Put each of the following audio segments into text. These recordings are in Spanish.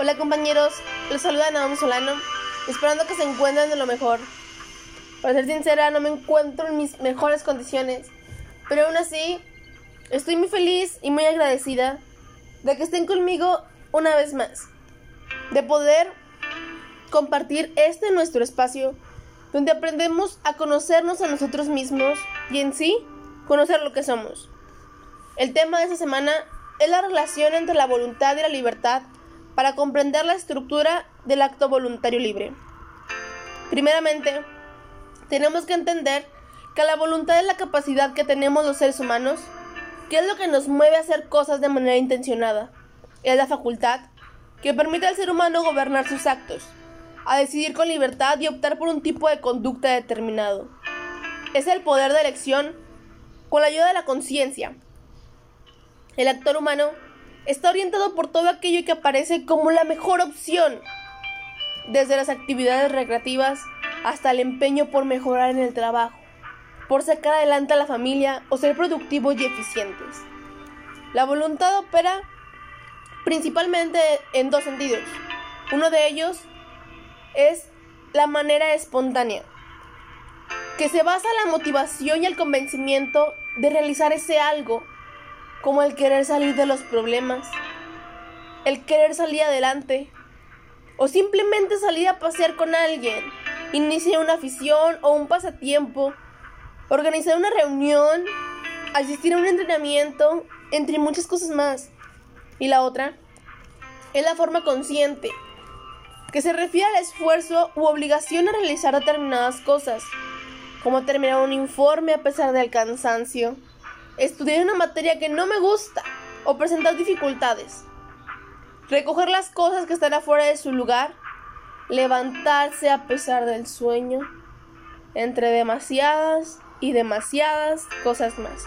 Hola compañeros, les saluda Naomi Solano, esperando que se encuentren de lo mejor. Para ser sincera, no me encuentro en mis mejores condiciones, pero aún así estoy muy feliz y muy agradecida de que estén conmigo una vez más, de poder compartir este nuestro espacio donde aprendemos a conocernos a nosotros mismos y en sí conocer lo que somos. El tema de esta semana es la relación entre la voluntad y la libertad para comprender la estructura del acto voluntario libre. Primeramente, tenemos que entender que la voluntad es la capacidad que tenemos los seres humanos, que es lo que nos mueve a hacer cosas de manera intencionada. Es la facultad que permite al ser humano gobernar sus actos, a decidir con libertad y optar por un tipo de conducta determinado. Es el poder de elección con la ayuda de la conciencia. El actor humano está orientado por todo aquello que aparece como la mejor opción, desde las actividades recreativas hasta el empeño por mejorar en el trabajo, por sacar adelante a la familia o ser productivos y eficientes. La voluntad opera principalmente en dos sentidos. Uno de ellos es la manera espontánea, que se basa en la motivación y el convencimiento de realizar ese algo como el querer salir de los problemas, el querer salir adelante, o simplemente salir a pasear con alguien, iniciar una afición o un pasatiempo, organizar una reunión, asistir a un entrenamiento, entre muchas cosas más. Y la otra es la forma consciente, que se refiere al esfuerzo u obligación a realizar determinadas cosas, como terminar un informe a pesar del cansancio, estudiar una materia que no me gusta o presentar dificultades. Recoger las cosas que están afuera de su lugar, levantarse a pesar del sueño, entre demasiadas y demasiadas cosas más.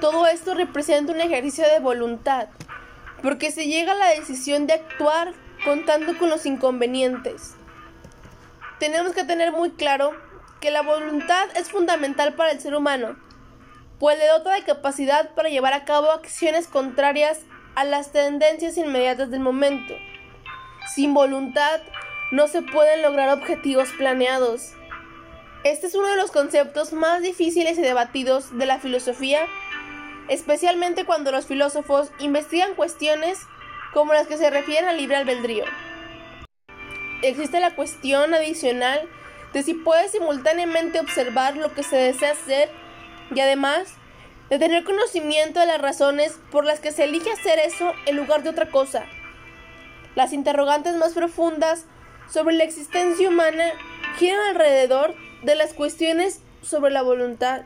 Todo esto representa un ejercicio de voluntad, porque se llega a la decisión de actuar contando con los inconvenientes. Tenemos que tener muy claro que la voluntad es fundamental para el ser humano, pues le dota de capacidad para llevar a cabo acciones contrarias a las tendencias inmediatas del momento. Sin voluntad no se pueden lograr objetivos planeados. Este es uno de los conceptos más difíciles y debatidos de la filosofía, especialmente cuando los filósofos investigan cuestiones como las que se refieren al libre albedrío. Existe la cuestión adicional de si puede simultáneamente observar lo que se desea hacer y además de tener conocimiento de las razones por las que se elige hacer eso en lugar de otra cosa. Las interrogantes más profundas sobre la existencia humana giran alrededor de las cuestiones sobre la voluntad.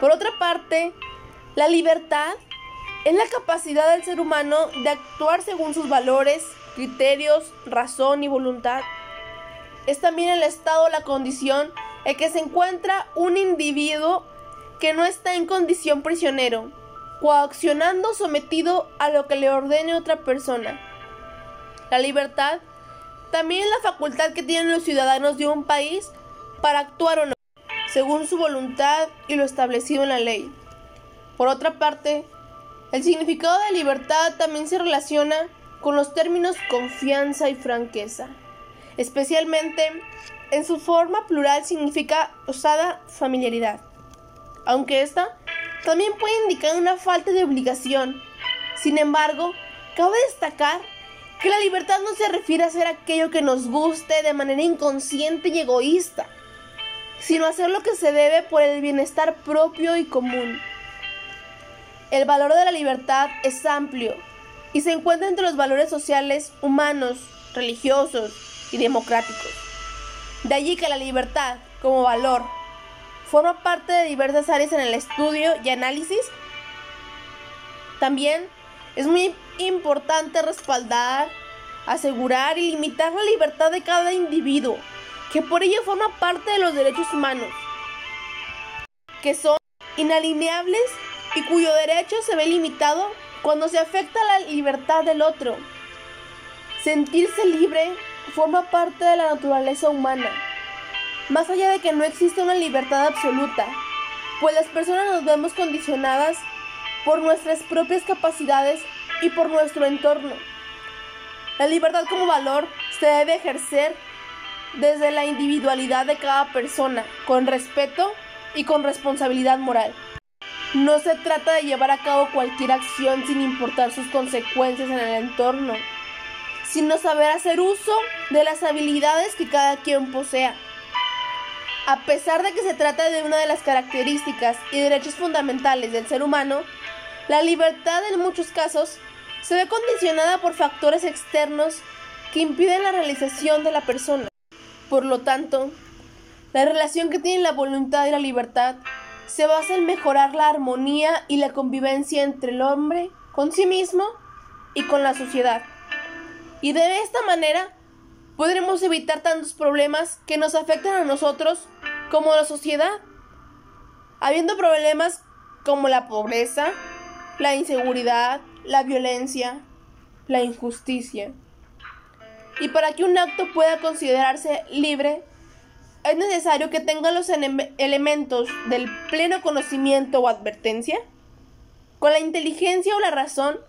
Por otra parte, la libertad es la capacidad del ser humano de actuar según sus valores, criterios, razón y voluntad es también el estado la condición en que se encuentra un individuo que no está en condición prisionero, coaccionando sometido a lo que le ordene otra persona. La libertad también es la facultad que tienen los ciudadanos de un país para actuar o no, según su voluntad y lo establecido en la ley. Por otra parte, el significado de libertad también se relaciona con los términos confianza y franqueza especialmente en su forma plural significa osada familiaridad, aunque esta también puede indicar una falta de obligación. Sin embargo, cabe destacar que la libertad no se refiere a hacer aquello que nos guste de manera inconsciente y egoísta, sino a hacer lo que se debe por el bienestar propio y común. El valor de la libertad es amplio y se encuentra entre los valores sociales, humanos, religiosos, y democráticos. De allí que la libertad, como valor, forma parte de diversas áreas en el estudio y análisis. También es muy importante respaldar, asegurar y limitar la libertad de cada individuo, que por ello forma parte de los derechos humanos, que son inalineables y cuyo derecho se ve limitado cuando se afecta la libertad del otro. Sentirse libre forma parte de la naturaleza humana, más allá de que no existe una libertad absoluta, pues las personas nos vemos condicionadas por nuestras propias capacidades y por nuestro entorno. La libertad como valor se debe ejercer desde la individualidad de cada persona, con respeto y con responsabilidad moral. No se trata de llevar a cabo cualquier acción sin importar sus consecuencias en el entorno, sino saber hacer uso de las habilidades que cada quien posea. A pesar de que se trata de una de las características y derechos fundamentales del ser humano, la libertad en muchos casos se ve condicionada por factores externos que impiden la realización de la persona. Por lo tanto, la relación que tienen la voluntad y la libertad se basa en mejorar la armonía y la convivencia entre el hombre con sí mismo y con la sociedad. Y de esta manera podremos evitar tantos problemas que nos afectan a nosotros como a la sociedad. Habiendo problemas como la pobreza, la inseguridad, la violencia, la injusticia. Y para que un acto pueda considerarse libre, es necesario que tenga los elementos del pleno conocimiento o advertencia. Con la inteligencia o la razón,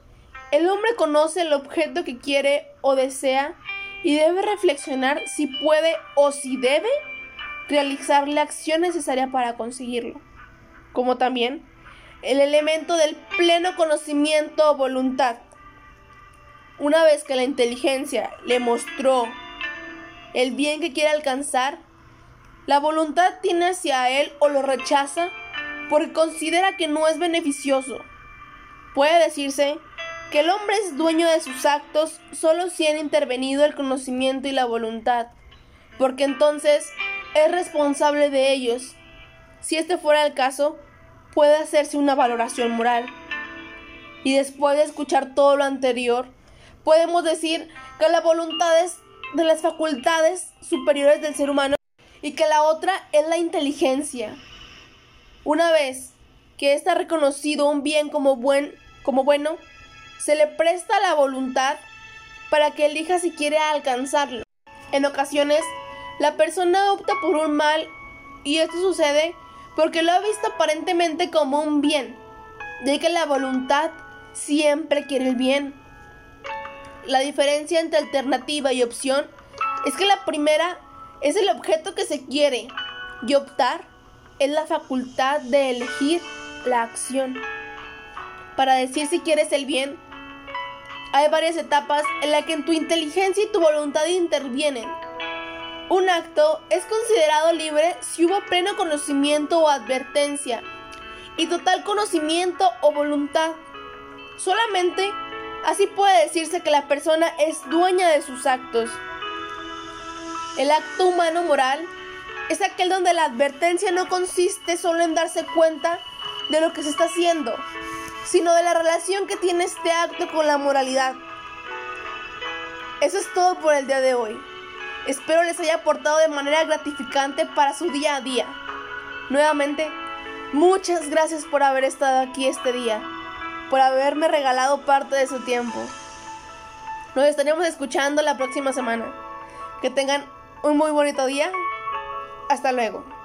el hombre conoce el objeto que quiere o desea y debe reflexionar si puede o si debe realizar la acción necesaria para conseguirlo, como también el elemento del pleno conocimiento o voluntad. Una vez que la inteligencia le mostró el bien que quiere alcanzar, la voluntad tiene hacia él o lo rechaza porque considera que no es beneficioso. Puede decirse que el hombre es dueño de sus actos solo si han intervenido el conocimiento y la voluntad, porque entonces es responsable de ellos. Si este fuera el caso, puede hacerse una valoración moral. Y después de escuchar todo lo anterior, podemos decir que la voluntad es de las facultades superiores del ser humano y que la otra es la inteligencia. Una vez que está reconocido un bien como, buen, como bueno, se le presta la voluntad para que elija si quiere alcanzarlo. En ocasiones, la persona opta por un mal y esto sucede porque lo ha visto aparentemente como un bien, ya que la voluntad siempre quiere el bien. La diferencia entre alternativa y opción es que la primera es el objeto que se quiere y optar es la facultad de elegir la acción. Para decir si quieres el bien, hay varias etapas en las que tu inteligencia y tu voluntad intervienen. Un acto es considerado libre si hubo pleno conocimiento o advertencia y total conocimiento o voluntad. Solamente así puede decirse que la persona es dueña de sus actos. El acto humano moral es aquel donde la advertencia no consiste solo en darse cuenta de lo que se está haciendo, sino de la relación que tiene este acto con la moralidad. Eso es todo por el día de hoy. Espero les haya aportado de manera gratificante para su día a día. Nuevamente, muchas gracias por haber estado aquí este día, por haberme regalado parte de su tiempo. Nos estaremos escuchando la próxima semana. Que tengan un muy bonito día. Hasta luego.